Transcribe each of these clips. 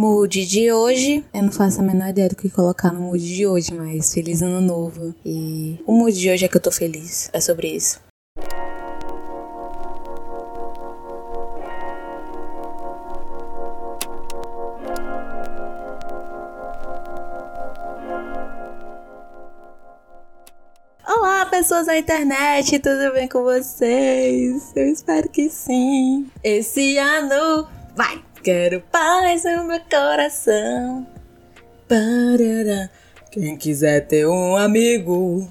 Mood de hoje, eu não faço a menor ideia do que colocar no mood de hoje, mas feliz ano novo. E o mood de hoje é que eu tô feliz. É sobre isso. Olá, pessoas da internet, tudo bem com vocês? Eu espero que sim. Esse ano vai! Quero paz no meu coração. Parará. Quem quiser ter um amigo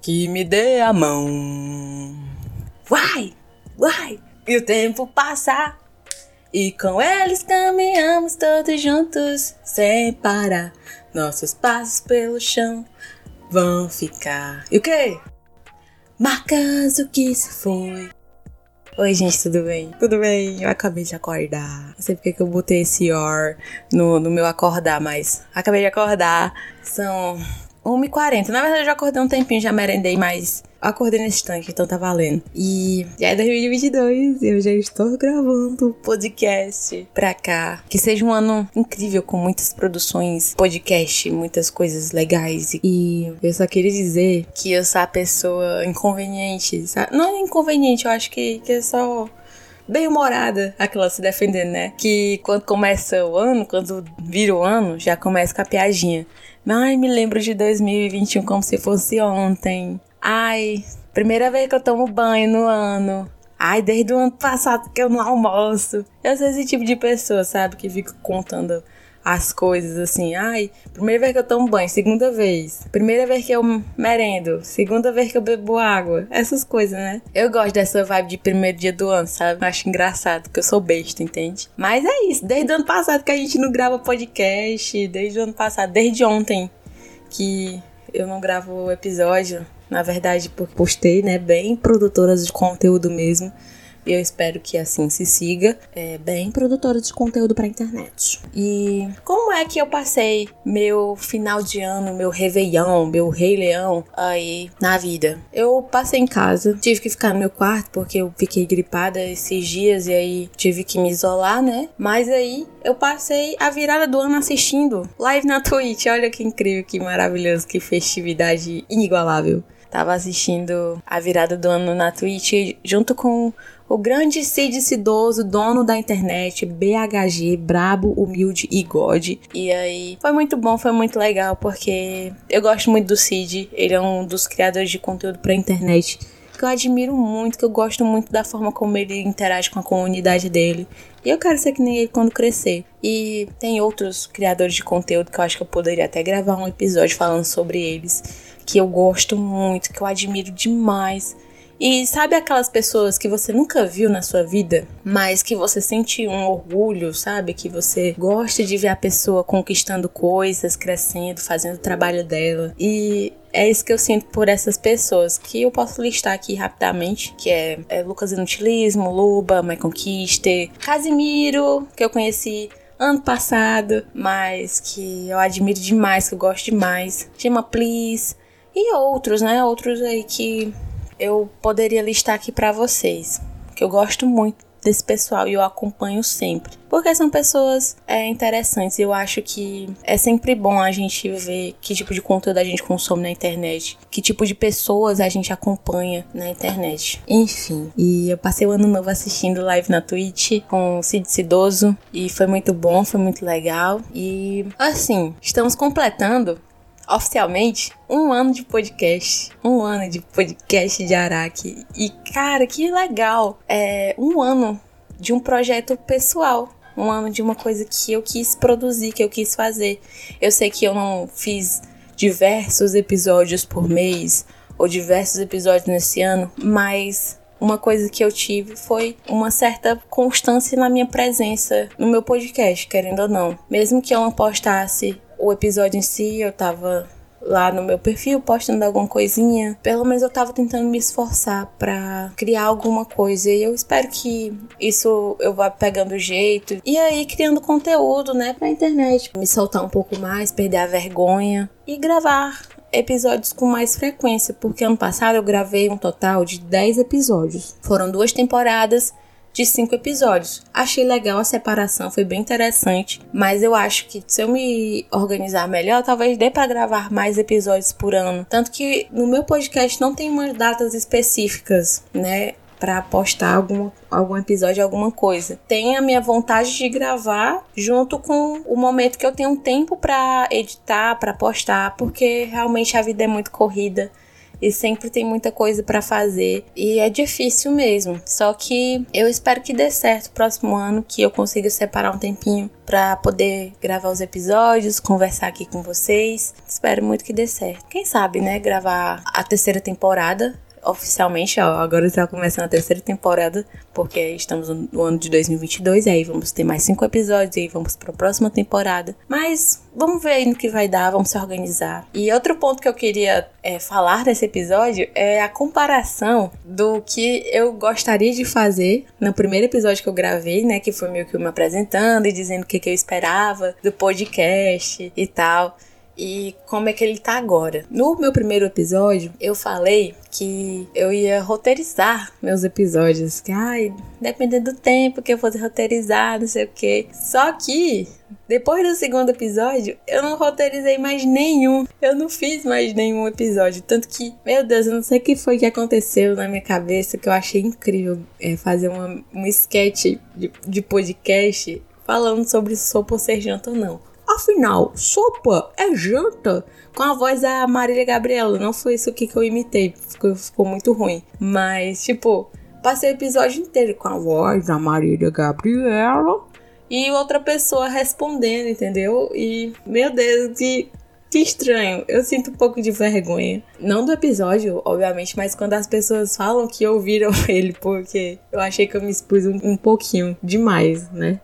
que me dê a mão. Vai, vai, e o tempo passa. E com eles caminhamos todos juntos, sem parar. Nossos passos pelo chão vão ficar. E o quê? Marcas o que se foi. Oi, gente, tudo bem? Tudo bem? Eu acabei de acordar. Não sei porque que eu botei esse or no, no meu acordar, mas acabei de acordar. São 1h40. Na verdade, eu já acordei um tempinho, já merendei, mas acordei nesse tanque, então tá valendo. E já é 2022 eu já estou gravando podcast pra cá. Que seja um ano incrível, com muitas produções, podcast, muitas coisas legais. E eu só queria dizer que eu sou a pessoa inconveniente, sabe? Não é inconveniente, eu acho que, que é só bem humorada aquela se defendendo, né? Que quando começa o ano, quando vira o ano, já começa com a piadinha. Ai, me lembro de 2021 como se fosse ontem. Ai, primeira vez que eu tomo banho no ano. Ai, desde o ano passado que eu não almoço. Eu sou esse tipo de pessoa, sabe? Que fica contando as coisas assim. Ai, primeira vez que eu tomo banho, segunda vez. Primeira vez que eu merendo, segunda vez que eu bebo água. Essas coisas, né? Eu gosto dessa vibe de primeiro dia do ano, sabe? Acho engraçado, que eu sou besta, entende? Mas é isso, desde o ano passado que a gente não grava podcast, desde o ano passado, desde ontem que eu não gravo episódio. Na verdade, postei, né? Bem produtoras de conteúdo mesmo. Eu espero que assim se siga. É, bem produtora de conteúdo pra internet. E como é que eu passei meu final de ano, meu Réveillon, meu Rei Leão aí na vida? Eu passei em casa, tive que ficar no meu quarto porque eu fiquei gripada esses dias e aí tive que me isolar, né? Mas aí eu passei a virada do ano assistindo live na Twitch. Olha que incrível, que maravilhoso, que festividade inigualável. Tava assistindo a virada do ano na Twitch junto com o grande Cid Cidoso, dono da internet, BHG, brabo, humilde e god. E aí, foi muito bom, foi muito legal, porque eu gosto muito do Cid, ele é um dos criadores de conteúdo pra internet que eu admiro muito, que eu gosto muito da forma como ele interage com a comunidade dele. E eu quero ser que nem ele quando crescer. E tem outros criadores de conteúdo que eu acho que eu poderia até gravar um episódio falando sobre eles, que eu gosto muito, que eu admiro demais. E sabe aquelas pessoas que você nunca viu na sua vida, mas que você sente um orgulho, sabe? Que você gosta de ver a pessoa conquistando coisas, crescendo, fazendo o trabalho dela. E é isso que eu sinto por essas pessoas, que eu posso listar aqui rapidamente, que é, é Lucas Inutilismo, Luba, My Conquister, Casimiro, que eu conheci ano passado, mas que eu admiro demais, que eu gosto demais. Gema Please e outros, né? Outros aí que eu poderia listar aqui para vocês, que eu gosto muito desse pessoal e eu acompanho sempre. Porque são pessoas é, interessantes. Eu acho que é sempre bom a gente ver que tipo de conteúdo a gente consome na internet, que tipo de pessoas a gente acompanha na internet. Enfim, e eu passei o ano novo assistindo live na Twitch com Cid Cidoso e foi muito bom, foi muito legal. E assim, estamos completando oficialmente um ano de podcast. Um ano de podcast de Araque. E, cara, que legal! É um ano de um projeto pessoal. Um ano de uma coisa que eu quis produzir, que eu quis fazer. Eu sei que eu não fiz diversos episódios por mês ou diversos episódios nesse ano, mas uma coisa que eu tive foi uma certa constância na minha presença no meu podcast, querendo ou não. Mesmo que eu não postasse o episódio em si, eu tava lá no meu perfil postando alguma coisinha. Pelo menos eu tava tentando me esforçar para criar alguma coisa e eu espero que isso eu vá pegando jeito e aí criando conteúdo, né, pra internet, me soltar um pouco mais, perder a vergonha e gravar episódios com mais frequência, porque ano passado eu gravei um total de 10 episódios. Foram duas temporadas de cinco episódios. Achei legal a separação, foi bem interessante, mas eu acho que se eu me organizar melhor, talvez dê para gravar mais episódios por ano. Tanto que no meu podcast não tem umas datas específicas, né? para postar algum, algum episódio, alguma coisa. Tem a minha vontade de gravar junto com o momento que eu tenho tempo para editar, para postar, porque realmente a vida é muito corrida e sempre tem muita coisa para fazer e é difícil mesmo. Só que eu espero que dê certo próximo ano, que eu consiga separar um tempinho para poder gravar os episódios, conversar aqui com vocês. Espero muito que dê certo. Quem sabe, né, gravar a terceira temporada oficialmente, ó, agora está começando a terceira temporada, porque estamos no ano de 2022, e aí vamos ter mais cinco episódios, e aí vamos para a próxima temporada. Mas vamos ver aí no que vai dar, vamos se organizar. E outro ponto que eu queria é, falar nesse episódio é a comparação do que eu gostaria de fazer no primeiro episódio que eu gravei, né, que foi meio que me apresentando e dizendo o que, que eu esperava do podcast e tal e como é que ele tá agora. No meu primeiro episódio, eu falei que eu ia roteirizar meus episódios. Que, ai, dependendo do tempo que eu fosse roteirizar, não sei o que. Só que, depois do segundo episódio, eu não roteirizei mais nenhum. Eu não fiz mais nenhum episódio. Tanto que, meu Deus, eu não sei o que foi que aconteceu na minha cabeça que eu achei incrível é, fazer uma, um sketch de, de podcast falando sobre sou por ser janta ou não. Afinal, sopa é janta? Com a voz da Marília Gabriela. Não foi isso aqui que eu imitei. Ficou, ficou muito ruim. Mas, tipo, passei o episódio inteiro com a voz da Marília Gabriela. E outra pessoa respondendo, entendeu? E, meu Deus, que que estranho, eu sinto um pouco de vergonha. Não do episódio, obviamente, mas quando as pessoas falam que ouviram ele, porque eu achei que eu me expus um, um pouquinho demais, né?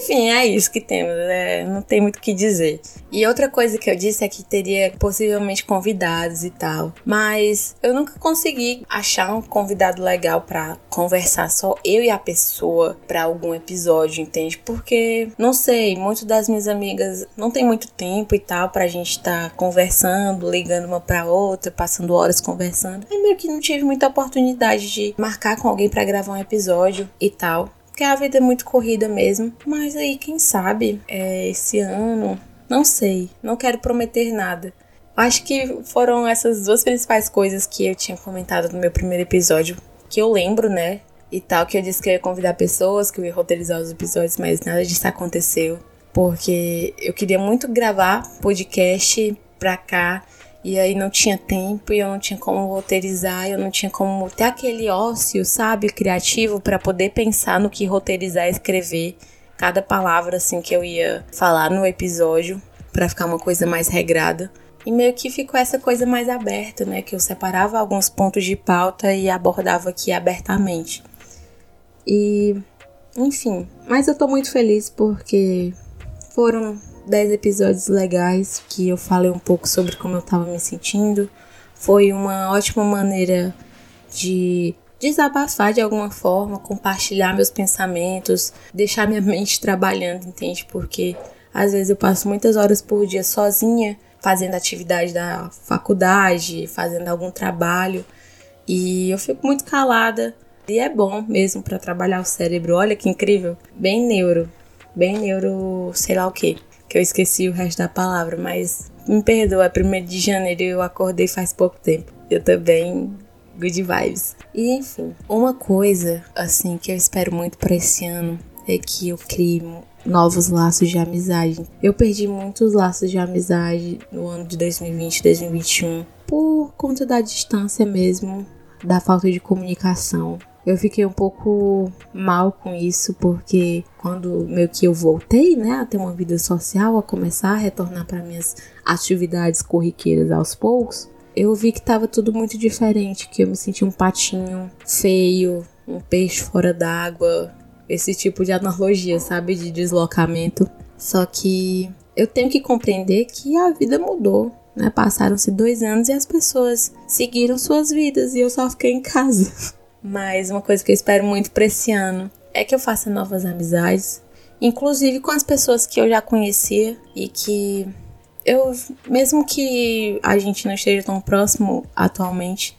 Enfim, é isso que temos, é, não tem muito o que dizer. E outra coisa que eu disse é que teria possivelmente convidados e tal, mas eu nunca consegui achar um convidado legal para conversar só eu e a pessoa para algum episódio, entende? Porque não sei, muitas das minhas amigas não tem muito tempo e tal pra gente estar tá conversando, ligando uma para outra, passando horas conversando. Aí meio que não tive muita oportunidade de marcar com alguém para gravar um episódio e tal porque a vida é muito corrida mesmo. Mas aí, quem sabe, é, esse ano, não sei, não quero prometer nada. Acho que foram essas duas principais coisas que eu tinha comentado no meu primeiro episódio, que eu lembro, né? E tal, que eu disse que eu ia convidar pessoas, que eu ia roteirizar os episódios, mas nada disso aconteceu. Porque eu queria muito gravar podcast pra cá e aí não tinha tempo e eu não tinha como roteirizar, eu não tinha como ter aquele ócio, sabe, criativo para poder pensar no que roteirizar e escrever cada palavra assim que eu ia falar no episódio para ficar uma coisa mais regrada. E meio que ficou essa coisa mais aberta, né, que eu separava alguns pontos de pauta e abordava aqui abertamente. E enfim, mas eu tô muito feliz porque foram 10 episódios legais que eu falei um pouco sobre como eu tava me sentindo. Foi uma ótima maneira de desabafar de alguma forma, compartilhar meus pensamentos, deixar minha mente trabalhando, entende? Porque às vezes eu passo muitas horas por dia sozinha, fazendo atividade da faculdade, fazendo algum trabalho, e eu fico muito calada. E é bom mesmo para trabalhar o cérebro. Olha que incrível, bem neuro, bem neuro, sei lá o que que eu esqueci o resto da palavra, mas me perdoa, é 1 de janeiro eu acordei faz pouco tempo. Eu também good vibes. E enfim, uma coisa assim que eu espero muito para esse ano é que eu crie novos laços de amizade. Eu perdi muitos laços de amizade no ano de 2020, 2021 por conta da distância mesmo, da falta de comunicação. Eu fiquei um pouco mal com isso, porque quando meio que eu voltei, né, a ter uma vida social, a começar a retornar para minhas atividades corriqueiras aos poucos, eu vi que tava tudo muito diferente, que eu me senti um patinho feio, um peixe fora d'água, esse tipo de analogia, sabe, de deslocamento. Só que eu tenho que compreender que a vida mudou, né? Passaram-se dois anos e as pessoas seguiram suas vidas e eu só fiquei em casa. Mas uma coisa que eu espero muito para esse ano é que eu faça novas amizades, inclusive com as pessoas que eu já conhecia e que eu, mesmo que a gente não esteja tão próximo atualmente,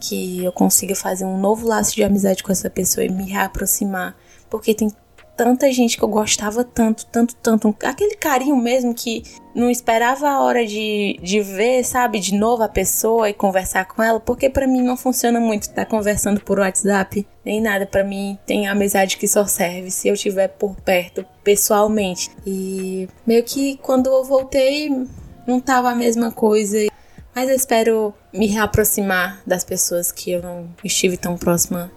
que eu consiga fazer um novo laço de amizade com essa pessoa e me reaproximar. Porque tem tanta gente que eu gostava tanto, tanto, tanto. Aquele carinho mesmo que não esperava a hora de, de ver, sabe, de novo a pessoa e conversar com ela, porque para mim não funciona muito estar tá conversando por WhatsApp, nem nada. para mim tem amizade que só serve se eu estiver por perto, pessoalmente. E meio que quando eu voltei, não tava a mesma coisa. Mas eu espero me reaproximar das pessoas que eu não estive tão próxima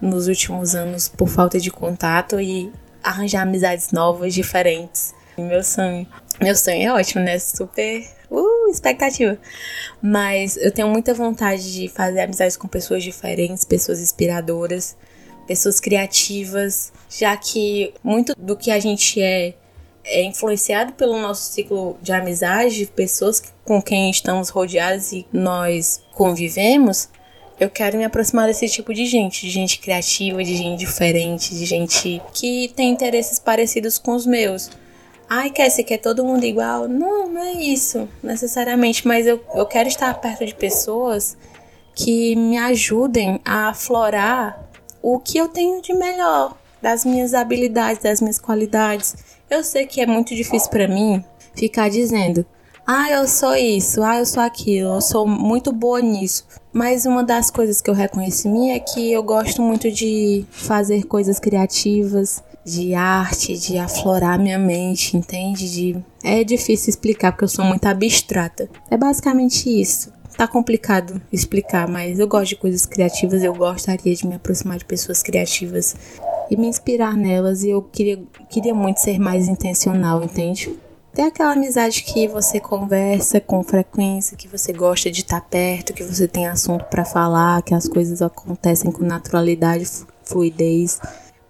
nos últimos anos por falta de contato e arranjar amizades novas, diferentes. Meu sonho. Meu sonho é ótimo, né? Super. Uh, expectativa. Mas eu tenho muita vontade de fazer amizades com pessoas diferentes, pessoas inspiradoras, pessoas criativas, já que muito do que a gente é é influenciado pelo nosso ciclo de amizade, pessoas com quem estamos rodeados e nós convivemos, eu quero me aproximar desse tipo de gente, de gente criativa, de gente diferente, de gente que tem interesses parecidos com os meus. Ai, se quer todo mundo igual? Não, não é isso necessariamente, mas eu, eu quero estar perto de pessoas que me ajudem a aflorar o que eu tenho de melhor, das minhas habilidades, das minhas qualidades. Eu sei que é muito difícil para mim ficar dizendo: "Ah, eu sou isso, ah, eu sou aquilo, eu sou muito boa nisso". Mas uma das coisas que eu reconheci em mim é que eu gosto muito de fazer coisas criativas, de arte, de aflorar minha mente, entende? De... É difícil explicar porque eu sou muito abstrata. É basicamente isso. Tá complicado explicar, mas eu gosto de coisas criativas, eu gostaria de me aproximar de pessoas criativas e me inspirar nelas. E eu queria, queria muito ser mais intencional, entende? Tem aquela amizade que você conversa com frequência, que você gosta de estar perto, que você tem assunto para falar, que as coisas acontecem com naturalidade, fluidez.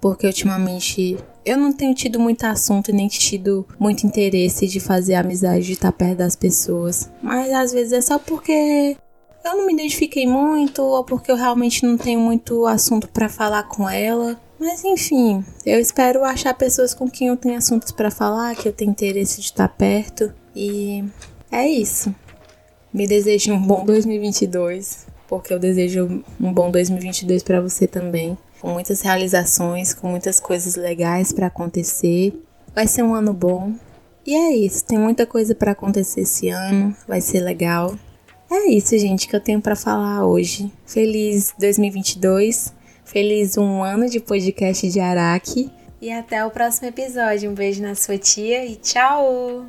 Porque ultimamente eu não tenho tido muito assunto e nem tido muito interesse de fazer amizade, de estar perto das pessoas. Mas às vezes é só porque eu não me identifiquei muito ou porque eu realmente não tenho muito assunto para falar com ela. Mas enfim, eu espero achar pessoas com quem eu tenho assuntos para falar, que eu tenho interesse de estar perto. E é isso. Me desejo um bom 2022, porque eu desejo um bom 2022 para você também, com muitas realizações, com muitas coisas legais para acontecer. Vai ser um ano bom. E é isso, tem muita coisa para acontecer esse ano, vai ser legal. É isso, gente, que eu tenho para falar hoje. Feliz 2022. Feliz um ano de podcast de Araque. E até o próximo episódio. Um beijo na sua tia e tchau!